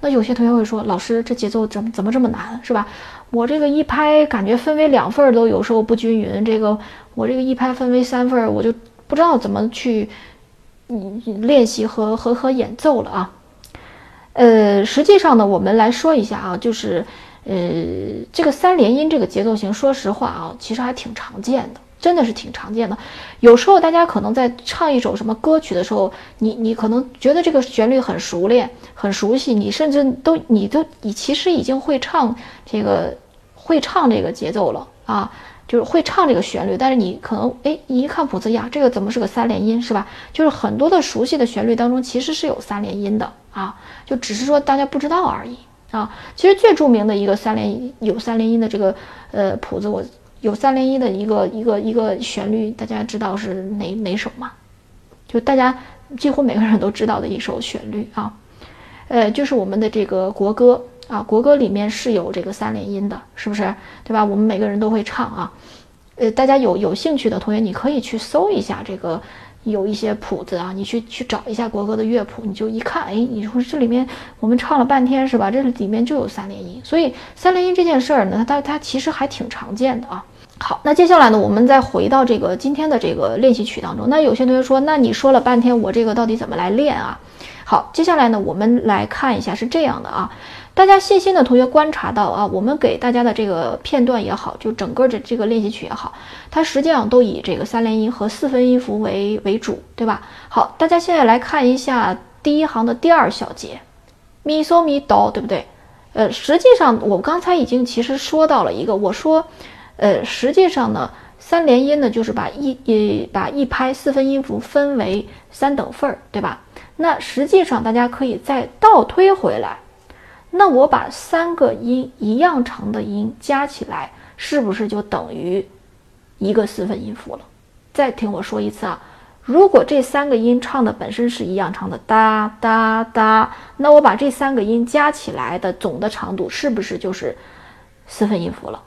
那有些同学会说，老师这节奏怎么怎么这么难，是吧？我这个一拍感觉分为两份都有时候不均匀，这个我这个一拍分为三份，我就不知道怎么去嗯练习和和和演奏了啊。呃，实际上呢，我们来说一下啊，就是呃这个三连音这个节奏型，说实话啊，其实还挺常见的。真的是挺常见的，有时候大家可能在唱一首什么歌曲的时候，你你可能觉得这个旋律很熟练、很熟悉，你甚至都你都你其实已经会唱这个会唱这个节奏了啊，就是会唱这个旋律，但是你可能哎，你一看谱子呀，这个怎么是个三连音是吧？就是很多的熟悉的旋律当中其实是有三连音的啊，就只是说大家不知道而已啊。其实最著名的一个三连有三连音的这个呃谱子我。有三连音的一个一个一个旋律，大家知道是哪哪首吗？就大家几乎每个人都知道的一首旋律啊，呃，就是我们的这个国歌啊，国歌里面是有这个三连音的，是不是？对吧？我们每个人都会唱啊，呃，大家有有兴趣的同学，你可以去搜一下这个。有一些谱子啊，你去去找一下国歌的乐谱，你就一看，哎，你说这里面我们唱了半天是吧？这里面就有三连音，所以三连音这件事儿呢，它它其实还挺常见的啊。好，那接下来呢，我们再回到这个今天的这个练习曲当中。那有些同学说，那你说了半天，我这个到底怎么来练啊？好，接下来呢，我们来看一下是这样的啊。大家细心的同学观察到啊，我们给大家的这个片段也好，就整个的这个练习曲也好，它实际上都以这个三连音和四分音符为为主，对吧？好，大家现在来看一下第一行的第二小节，咪嗦咪哆，对不对？呃，实际上我刚才已经其实说到了一个，我说，呃，实际上呢，三连音呢就是把一呃把一拍四分音符分为三等份儿，对吧？那实际上大家可以再倒推回来。那我把三个音一样长的音加起来，是不是就等于一个四分音符了？再听我说一次啊，如果这三个音唱的本身是一样长的哒哒哒，那我把这三个音加起来的总的长度是不是就是四分音符了？